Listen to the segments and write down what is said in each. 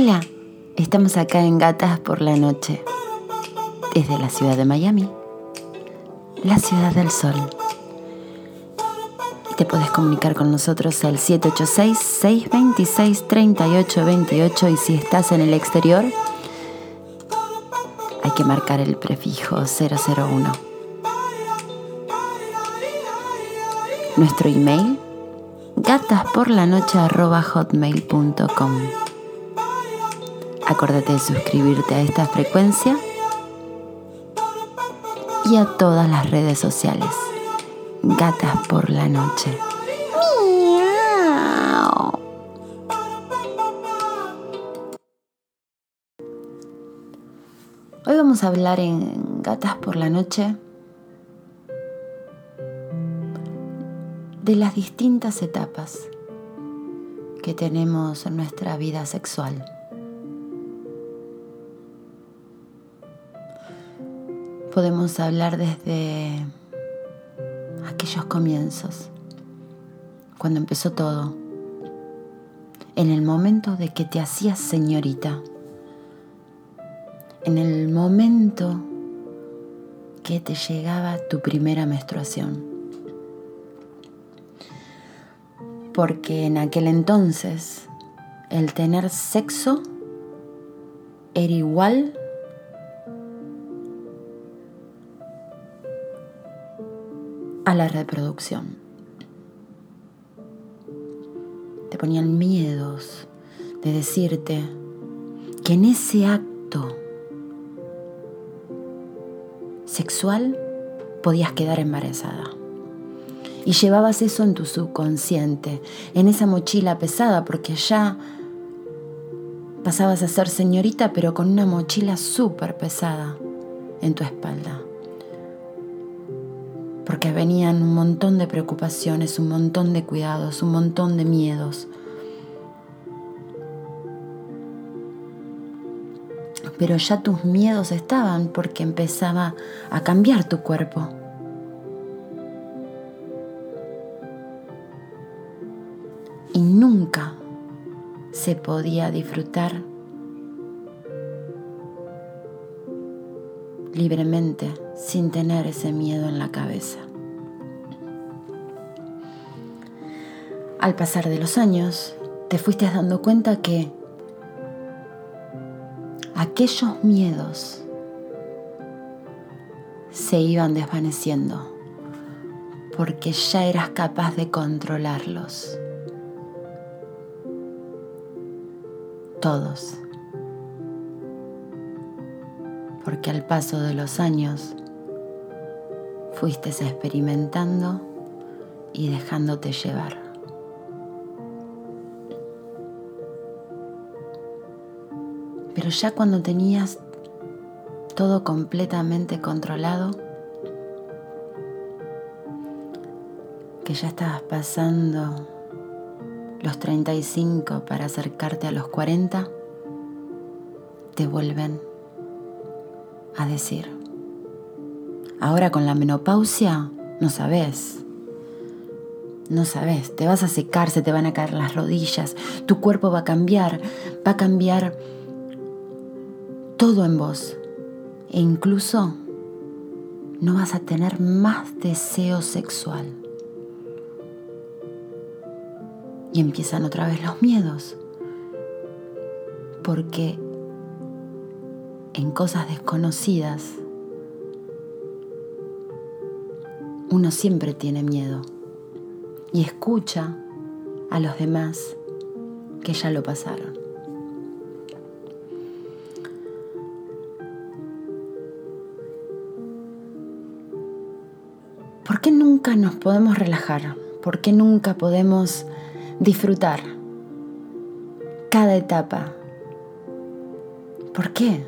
Hola, estamos acá en Gatas por la Noche, desde la ciudad de Miami, la ciudad del sol. Te puedes comunicar con nosotros al 786-626-3828 y si estás en el exterior, hay que marcar el prefijo 001. Nuestro email gatasporlanoche.hotmail.com Acuérdate de suscribirte a esta frecuencia y a todas las redes sociales. Gatas por la noche. Hoy vamos a hablar en Gatas por la noche de las distintas etapas que tenemos en nuestra vida sexual. Podemos hablar desde aquellos comienzos, cuando empezó todo, en el momento de que te hacías señorita, en el momento que te llegaba tu primera menstruación. Porque en aquel entonces el tener sexo era igual a la reproducción. Te ponían miedos de decirte que en ese acto sexual podías quedar embarazada. Y llevabas eso en tu subconsciente, en esa mochila pesada, porque ya pasabas a ser señorita, pero con una mochila súper pesada en tu espalda porque venían un montón de preocupaciones, un montón de cuidados, un montón de miedos. Pero ya tus miedos estaban porque empezaba a cambiar tu cuerpo. Y nunca se podía disfrutar libremente sin tener ese miedo en la cabeza. Al pasar de los años, te fuiste dando cuenta que aquellos miedos se iban desvaneciendo porque ya eras capaz de controlarlos. Todos porque al paso de los años fuiste experimentando y dejándote llevar. Pero ya cuando tenías todo completamente controlado, que ya estabas pasando los 35 para acercarte a los 40, te vuelven a decir. Ahora con la menopausia no sabes. No sabes, te vas a secar, se te van a caer las rodillas, tu cuerpo va a cambiar, va a cambiar todo en vos. E incluso no vas a tener más deseo sexual. Y empiezan otra vez los miedos. Porque en cosas desconocidas, uno siempre tiene miedo y escucha a los demás que ya lo pasaron. ¿Por qué nunca nos podemos relajar? ¿Por qué nunca podemos disfrutar cada etapa? ¿Por qué?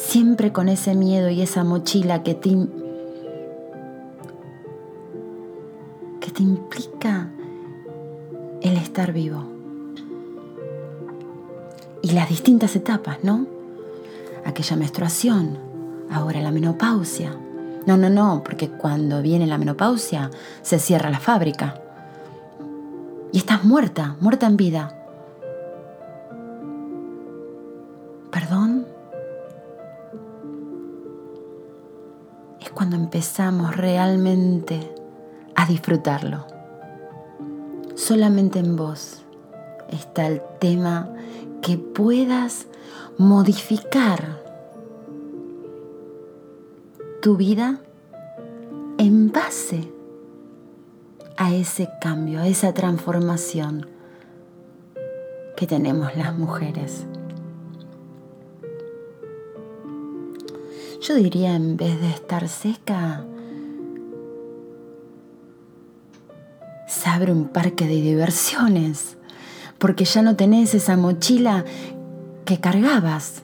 siempre con ese miedo y esa mochila que te, te implica el estar vivo. Y las distintas etapas, ¿no? Aquella menstruación, ahora la menopausia. No, no, no, porque cuando viene la menopausia se cierra la fábrica. Y estás muerta, muerta en vida. ¿Perdón? Es cuando empezamos realmente a disfrutarlo. Solamente en vos está el tema que puedas modificar tu vida en base a ese cambio, a esa transformación que tenemos las mujeres. Yo diría en vez de estar seca, abre un parque de diversiones, porque ya no tenés esa mochila que cargabas.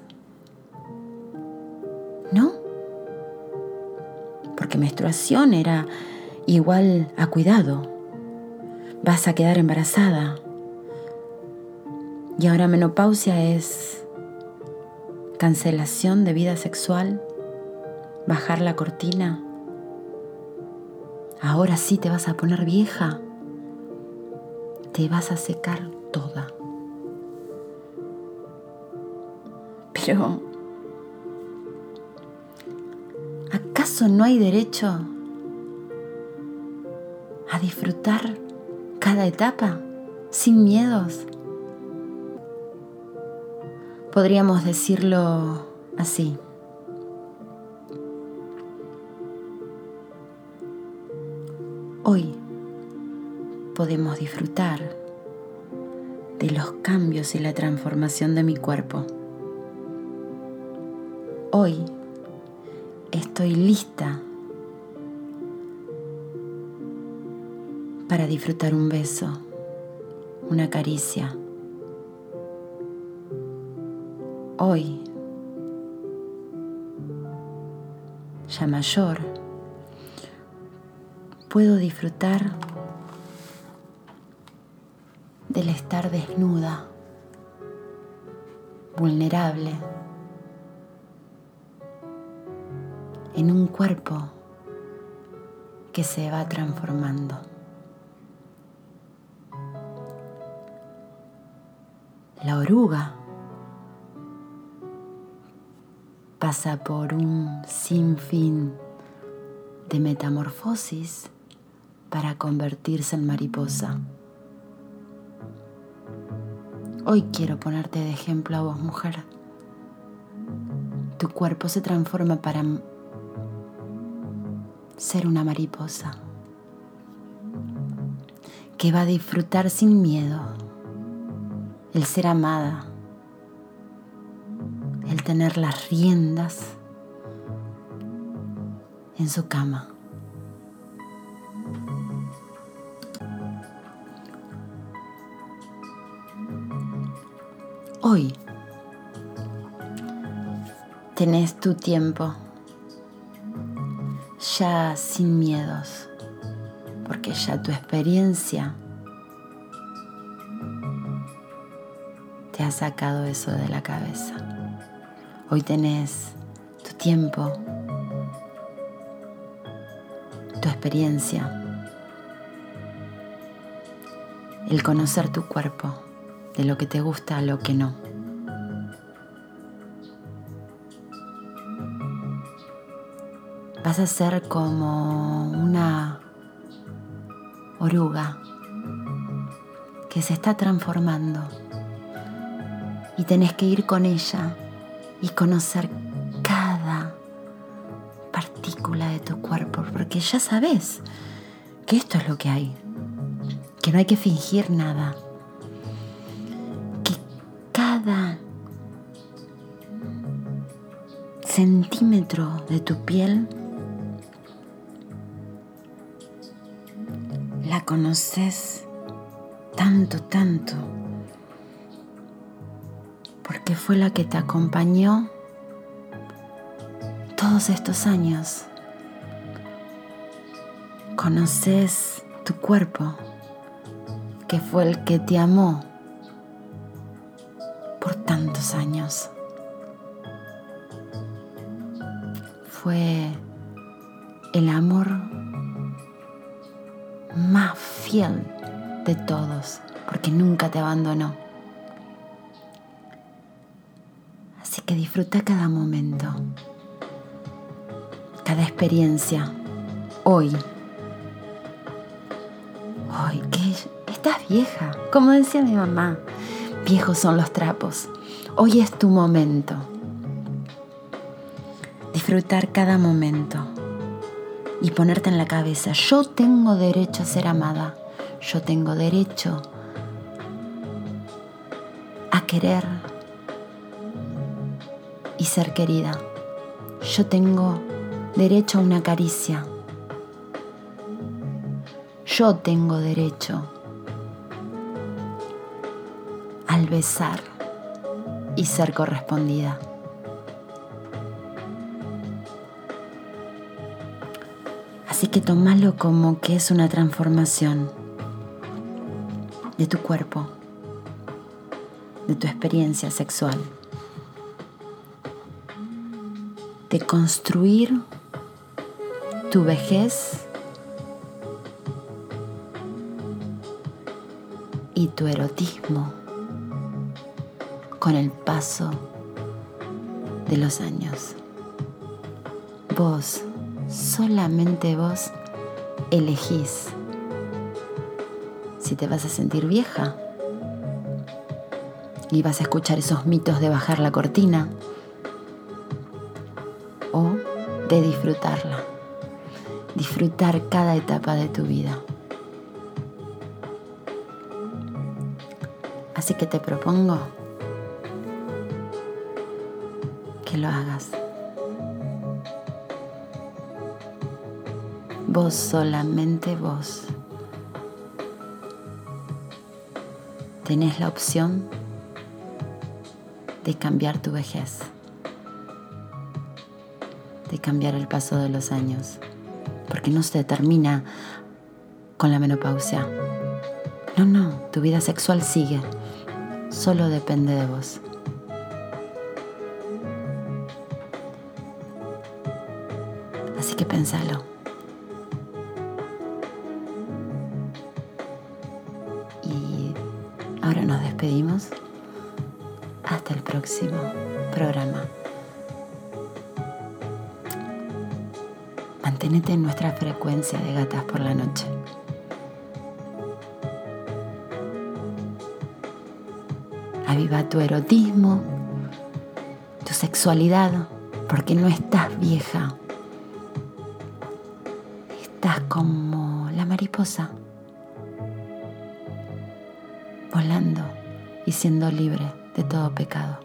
¿No? Porque menstruación era igual a cuidado. Vas a quedar embarazada. Y ahora menopausia es cancelación de vida sexual, bajar la cortina. Ahora sí te vas a poner vieja. Te vas a secar toda. Pero, ¿acaso no hay derecho a disfrutar cada etapa sin miedos? Podríamos decirlo así. Hoy podemos disfrutar de los cambios y la transformación de mi cuerpo. Hoy estoy lista para disfrutar un beso, una caricia. Hoy, ya mayor, puedo disfrutar del estar desnuda, vulnerable, en un cuerpo que se va transformando. La oruga pasa por un sinfín de metamorfosis para convertirse en mariposa. Hoy quiero ponerte de ejemplo a vos, mujer. Tu cuerpo se transforma para ser una mariposa que va a disfrutar sin miedo el ser amada, el tener las riendas en su cama. Hoy. Tenés tu tiempo. Ya sin miedos, porque ya tu experiencia te ha sacado eso de la cabeza. Hoy tenés tu tiempo, tu experiencia, el conocer tu cuerpo, de lo que te gusta a lo que no. Vas a ser como una oruga que se está transformando y tenés que ir con ella y conocer cada partícula de tu cuerpo, porque ya sabes que esto es lo que hay, que no hay que fingir nada, centímetro de tu piel la conoces tanto, tanto porque fue la que te acompañó todos estos años. Conoces tu cuerpo, que fue el que te amó Fue el amor más fiel de todos, porque nunca te abandonó. que disfruta cada momento, cada experiencia. hoy. Hoy, que estás vieja. Como decía mi mamá, viejos son los trapos. Hoy es tu momento. Disfrutar cada momento y ponerte en la cabeza, yo tengo derecho a ser amada, yo tengo derecho a querer y ser querida. Yo tengo derecho a una caricia. Yo tengo derecho al besar y ser correspondida. Así que tomalo como que es una transformación de tu cuerpo, de tu experiencia sexual, de construir tu vejez y tu erotismo con el paso de los años. Vos solamente vos elegís si te vas a sentir vieja y vas a escuchar esos mitos de bajar la cortina o de disfrutarla, disfrutar cada etapa de tu vida. Así que te propongo que lo hagas. Vos solamente vos. Tenés la opción de cambiar tu vejez, de cambiar el paso de los años, porque no se termina con la menopausia. No, no, tu vida sexual sigue, solo depende de vos. Así que pensalo. Despedimos. Hasta el próximo programa. Manténete en nuestra frecuencia de gatas por la noche. Aviva tu erotismo, tu sexualidad, porque no estás vieja. Estás como la mariposa volando y siendo libre de todo pecado.